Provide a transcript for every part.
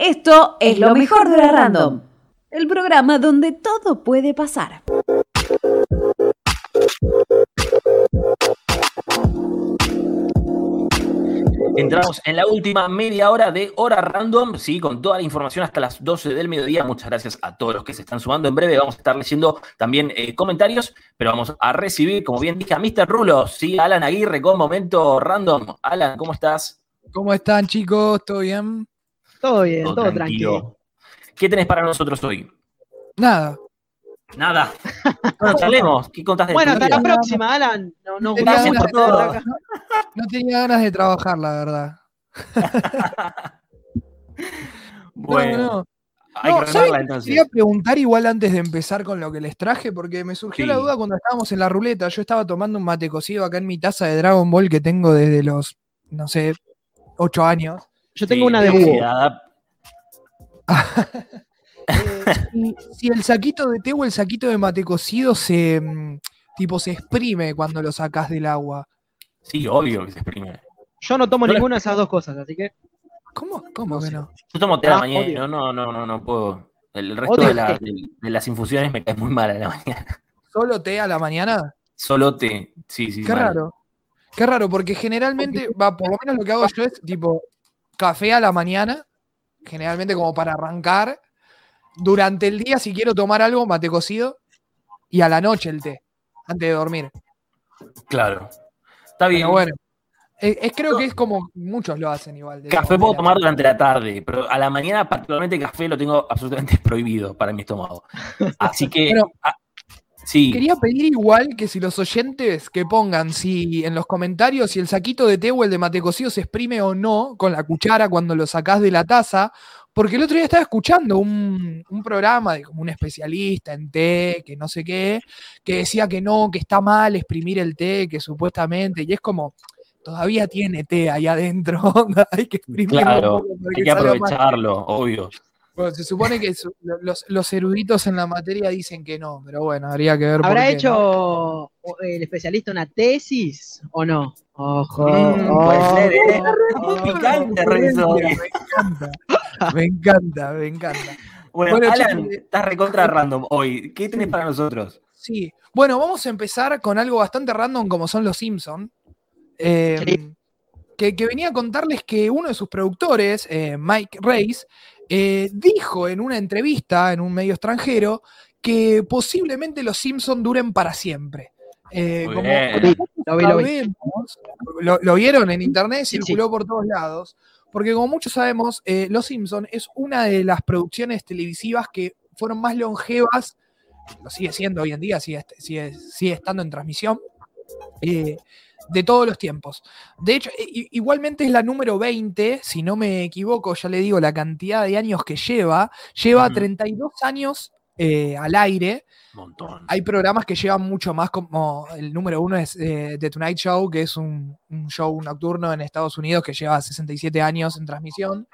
Esto es lo mejor de la Random, el programa donde todo puede pasar. Entramos en la última media hora de Hora Random, sí, con toda la información hasta las 12 del mediodía. Muchas gracias a todos los que se están sumando. En breve vamos a estar leyendo también eh, comentarios, pero vamos a recibir, como bien dije, a Mr. Rulo, sí, Alan Aguirre con Momento Random. Alan, ¿cómo estás? ¿Cómo están, chicos? ¿Todo bien? Todo bien, todo, tranquilo. ¿Qué tenés para nosotros hoy? Nada. Nada. Bueno, salemos. ¿Qué contás de Bueno, hasta la próxima, Alan. No, no, gracias por todo. No tenía ganas de trabajar, la verdad. bueno. Hay que entonces. Quería preguntar igual antes de empezar con lo que les traje, porque me surgió la duda cuando estábamos en la ruleta. Yo estaba tomando un mate cocido acá en mi taza de Dragon Ball que tengo desde los, no sé, ocho años. Yo tengo una de búho. Eh, si el saquito de té o el saquito de mate cocido se mm, tipo se exprime cuando lo sacas del agua. Sí, obvio que se exprime. Yo no tomo ninguna de esas dos cosas, así que. ¿Cómo? ¿Cómo que no? Yo tomo té a la ah, mañana, no, no, no, no puedo. El resto de, las infusiones me cae muy mal a la mañana. ¿Solo té a la mañana? Solo té, sí, sí. Qué raro. Qué raro, porque generalmente, va, por lo menos lo que hago yo es tipo café a la mañana, generalmente como para arrancar. Durante el día, si quiero tomar algo, mate cocido. Y a la noche el té, antes de dormir. Claro. Está bien. bueno. Es, creo que es como muchos lo hacen igual. Café puedo tomar durante la tarde, pero a la mañana particularmente café lo tengo absolutamente prohibido para mi estómago. Así que Quería pedir igual que si los oyentes que pongan si en los comentarios si el saquito de té o el de mate cocido se exprime o no con la cuchara cuando lo sacás de la taza, porque el otro día estaba escuchando un, programa de como un especialista en té, que no sé qué, que decía que no, que está mal exprimir el té, que supuestamente, y es como, todavía tiene té ahí adentro, hay que exprimirlo. Claro, hay que aprovecharlo, obvio se supone que los, eruditos en la materia dicen que no, pero bueno, habría que ver. ¿Habrá hecho el especialista una tesis o no? Ojo. Mm, puede ser, ¿eh? me, encanta, me encanta, me encanta. Bueno, Alan, estás recontra random hoy. ¿Qué tenés para nosotros? Sí. Bueno, vamos a empezar con algo bastante random como son los Simpsons. Eh, que, venía a contarles que uno de sus productores, eh, Mike Reis, eh, dijo en una entrevista en un medio extranjero que posiblemente los Simpsons duren para siempre. Eh, lo, vieron en internet, circuló por todos lados, porque como muchos sabemos, eh, Los Simpsons es una de las producciones televisivas que fueron más longevas, lo sigue siendo hoy en día, sigue, sigue estando en transmisión, de todos los tiempos. De hecho, igualmente es la número 20, si no me equivoco, ya le digo la cantidad de años que lleva. Lleva 32 años eh, al aire. Montón. Hay programas que llevan mucho más, como el número uno es eh, The Tonight Show, que es un, un, show nocturno en Estados Unidos que lleva 67 años en transmisión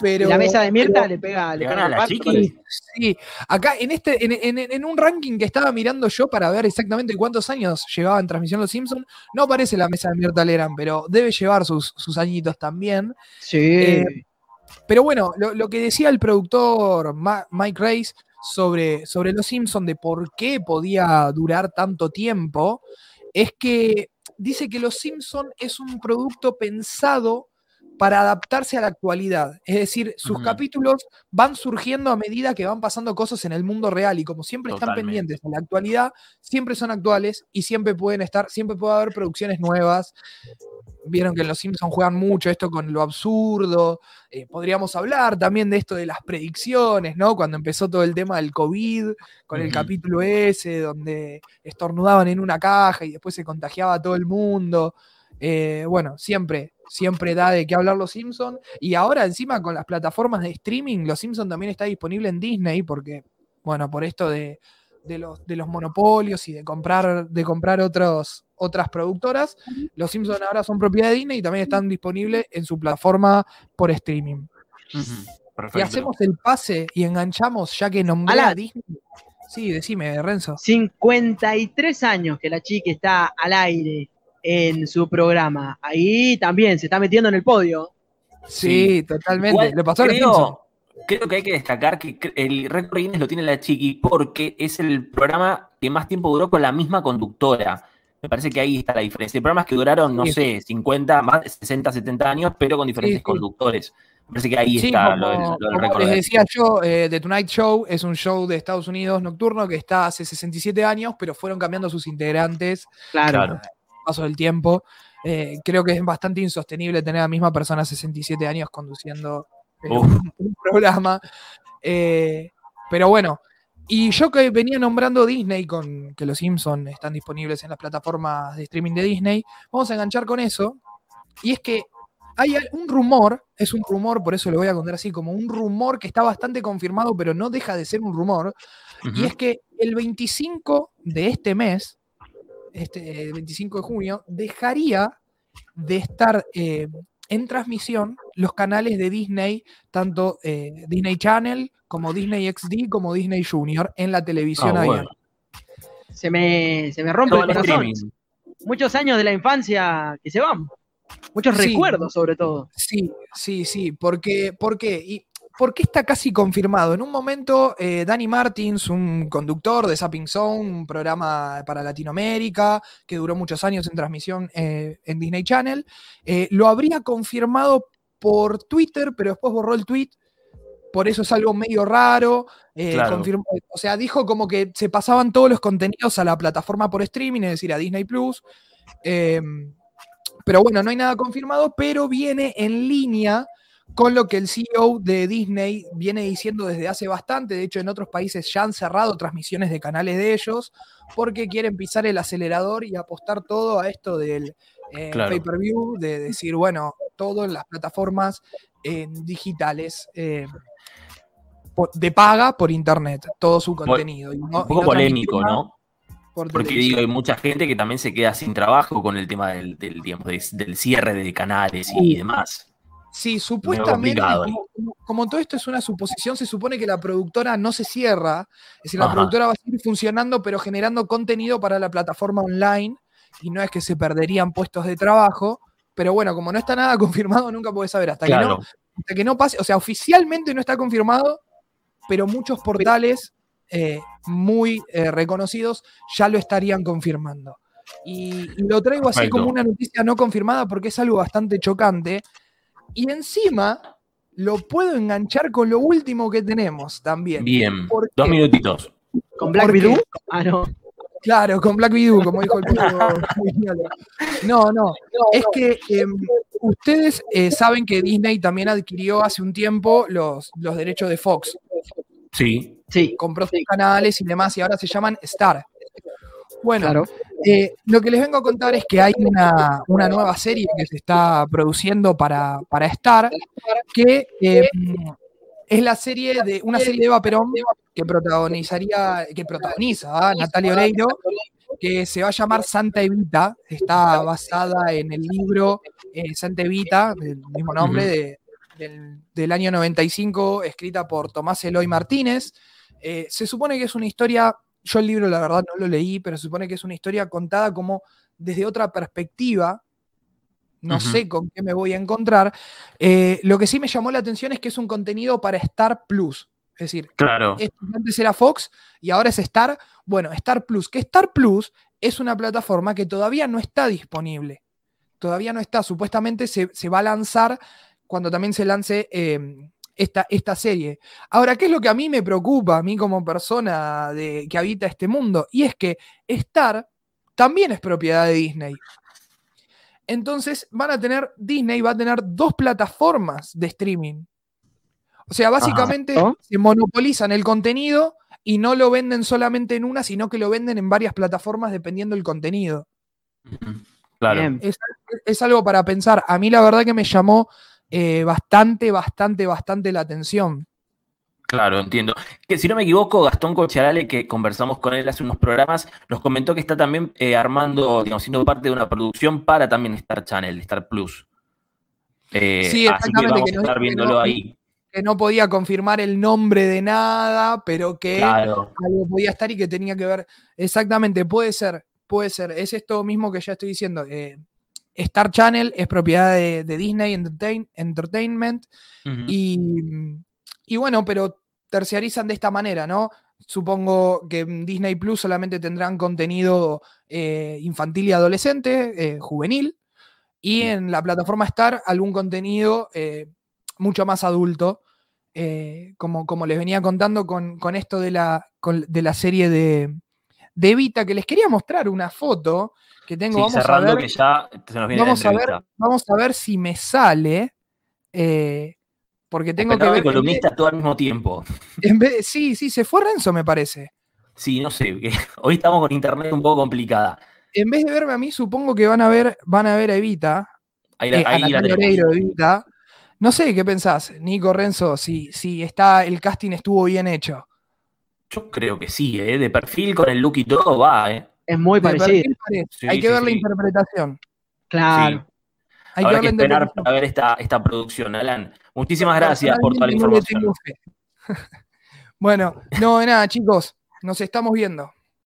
la mesa de Mirta le pega, le a la chiqui. Sí, acá en este, en, un ranking que estaba mirando yo para ver exactamente cuántos años llevaba en transmisión Los Simpsons, no aparece la mesa de Mirta Leran, pero debe llevar sus, añitos también. Sí. Eh, pero bueno, lo, que decía el productor Mike Race sobre, sobre Los Simpsons, de por qué podía durar tanto tiempo, es que dice que Los Simpsons es un producto pensado para adaptarse a la actualidad. Es decir, sus capítulos van surgiendo a medida que van pasando cosas en el mundo real y como siempre están pendientes a la actualidad, siempre son actuales y siempre pueden estar, siempre puede haber producciones nuevas. Vieron que en Los Simpsons juegan mucho esto con lo absurdo. Eh, podríamos hablar también de esto de las predicciones, ¿no? Cuando empezó todo el tema del COVID, con el capítulo ese, donde estornudaban en una caja y después se contagiaba a todo el mundo. Eh, bueno, siempre, siempre da de qué hablar Los Simpsons. Y ahora encima con las plataformas de streaming, Los Simpsons también está disponible en Disney porque, bueno, por esto de, los, de los, monopolios y de comprar, de comprar otros, otras productoras, Los Simpsons ahora son propiedad de Disney y también están disponibles en su plataforma por streaming. Y hacemos el pase y enganchamos, ya que nombré a Disney. Sí, decime, Renzo. 53 años que la chica está al aire en su programa. Ahí también se está metiendo en el podio. Sí, totalmente. Igual, Le pasó creo, creo que hay que destacar que el récord Guinness lo tiene la Chiqui porque es el programa que más tiempo duró con la misma conductora. Me parece que ahí está la diferencia. Hay programas que duraron, no Sí. sé, 50, más de 60, 70 años, pero con diferentes sí. conductores. Me parece que ahí Sí, está como, lo del, lo del como récord. les de- decía yo, eh, The Tonight Show es un show de Estados Unidos nocturno que está hace 67 años, pero fueron cambiando sus integrantes Claro. Claro. Paso del tiempo. Eh, creo que es bastante insostenible tener a la misma persona 67 años conduciendo eh, un, un programa. Eh, pero bueno, y yo que venía nombrando Disney con que los Simpsons están disponibles en las plataformas de streaming de Disney, vamos a enganchar con eso. Y es que hay un rumor, es un rumor, por eso lo voy a contar así, como un rumor que está bastante confirmado, pero no deja de ser un rumor, y es que el 25 de este mes, este el 25 de junio, dejaría de estar eh, en transmisión los canales de Disney, tanto eh, Disney Channel como Disney XD como Disney Junior en la televisión bueno. abierta. Se me, se me rompe Todo el corazón. streaming. Muchos años de la infancia que se van. Muchos Sí. recuerdos, sobre todo. Sí, sí, sí. Porque, ¿Por qué? Y, ¿Por qué está casi confirmado? En un momento, eh, Danny Martins, un conductor de Zapping Zone, un programa para Latinoamérica, que duró muchos años en transmisión eh, en Disney Channel, eh, lo habría confirmado por Twitter, pero después borró el tweet. Por eso es algo medio raro. Claro. confirmó- o sea, dijo como que se pasaban todos los contenidos a la plataforma por streaming, es decir, a Disney Plus. Em, pero bueno, no hay nada confirmado, pero viene en línea con lo que el CEO de Disney viene diciendo desde hace bastante. De hecho, en otros países ya han cerrado transmisiones de canales de ellos porque quieren pisar el acelerador y apostar todo a esto del eh, Claro. pay-per-view, de decir, bueno, todo en las plataformas eh, digitales. eh, de paga por internet, todo su contenido. no- Un poco no polémico, ¿no? por Porque digo, hay mucha gente que también se queda sin trabajo con el tema del, del, digamos, del cierre de canales y Sí. demás. Sí, supuestamente, como, como- como todo esto es una suposición, se supone que la productora no se cierra, es decir, la productora va a seguir funcionando, pero generando contenido para la plataforma online, y no es que se perderían puestos de trabajo, pero bueno, como no está nada confirmado, nunca puedes saber, hasta, que, no, hasta que no pase, o sea, oficialmente no está confirmado, pero muchos portales eh, muy eh, reconocidos ya lo estarían confirmando. Y, y lo traigo así como una noticia no confirmada porque es algo bastante chocante. Y encima lo puedo enganchar con lo último que tenemos también. Bien. ¿Por Dos minutitos. ¿Con Black. Widow? Ah, no. Claro, con Black Widow, como dijo el Muñoz. No, no. Es que em, ustedes eh, saben que Disney también adquirió hace un tiempo los, los derechos de Fox. Sí. Sí, Compró sus canales y demás, y ahora se llaman Star. Bueno, claro. Eh, lo que les vengo a contar es que hay una, una nueva serie que se está produciendo para, para Star, que eh, es la serie de una serie de Eva Perón que protagonizaría, que protagoniza a Natalia Oreiro, que se va a llamar Santa Evita, está basada en el libro eh, Santa Evita, del mismo nombre, de- del, del año 95, escrita por Tomás Eloy Martínez. Se supone que es una historia, yo el libro la verdad no lo leí, pero se supone que es una historia contada como desde otra perspectiva. No sé con qué me voy a encontrar. Eh, lo que sí me llamó la atención es que es un contenido para Star Plus. Es decir, Claro. antes era Fox y ahora es Star. Bueno, Star Plus, que Star Plus es una plataforma que todavía no está disponible. Todavía no está. Supuestamente se, se va a lanzar cuando también se lance eh, esta, esta serie. Ahora, ¿qué es lo que a mí me preocupa, a mí como persona de, que habita este mundo? Y es que Star también es propiedad de Disney. Entonces van a tener, Disney va a tener dos plataformas de streaming. O sea, básicamente se monopolizan el contenido y no lo venden solamente en una, sino que lo venden en varias plataformas dependiendo del contenido. Claro. Es, es algo para pensar. A mí la verdad que me llamó eh, bastante, bastante, bastante la atención. Claro, entiendo. Que si no me equivoco, Gastón Cocharale, que conversamos con él hace unos programas, nos comentó que está también eh, armando, digamos, siendo parte de una producción para también Star Channel, Star Plus. Eh, Sí, así que vamos que a no- estar viéndolo no- ahí. Que no podía confirmar el nombre de nada, pero que Claro. algo podía estar y que tenía que ver. Exactamente, puede ser, puede ser. Es esto mismo que ya estoy diciendo. eh, Star Channel es propiedad de, de Disney Entertain- Entertainment. Y, y bueno, pero terciarizan de esta manera, ¿no? Supongo que en Disney Plus solamente tendrán contenido eh, infantil y adolescente, eh, juvenil, y en la plataforma Star algún contenido eh, mucho más adulto, como, como les venía contando con, con esto de la, con- de la serie de, de Evita, que les quería mostrar una foto que tengo. Sí, vamos a ver que ya se nos viene vamos la a ver, entrevista. vamos a ver si me sale. eh, porque tengo que Espectador ver. columnista todo al mismo tiempo. en vez- sí, sí, se fue Renzo, me parece. Sí, no sé. que Hoy estamos con internet un poco complicada. En vez de verme a mí, supongo que van a ver, van a ver a Evita, Ahí, la- eh, a ahí la Evita. No sé, ¿qué pensás, Nico Renzo? Si, si está, el casting estuvo bien hecho. Yo creo que sí, ¿eh? De perfil con el look y todo va, ¿eh? Es muy De parecido. perfil parece. Sí, Hay que sí, ver la interpretación. Claro. Hay Habrá que que esperar para ver esta, esta producción, Alan. Muchísimas gracias por toda la información. bueno, no, de nada, chicos. Nos estamos viendo.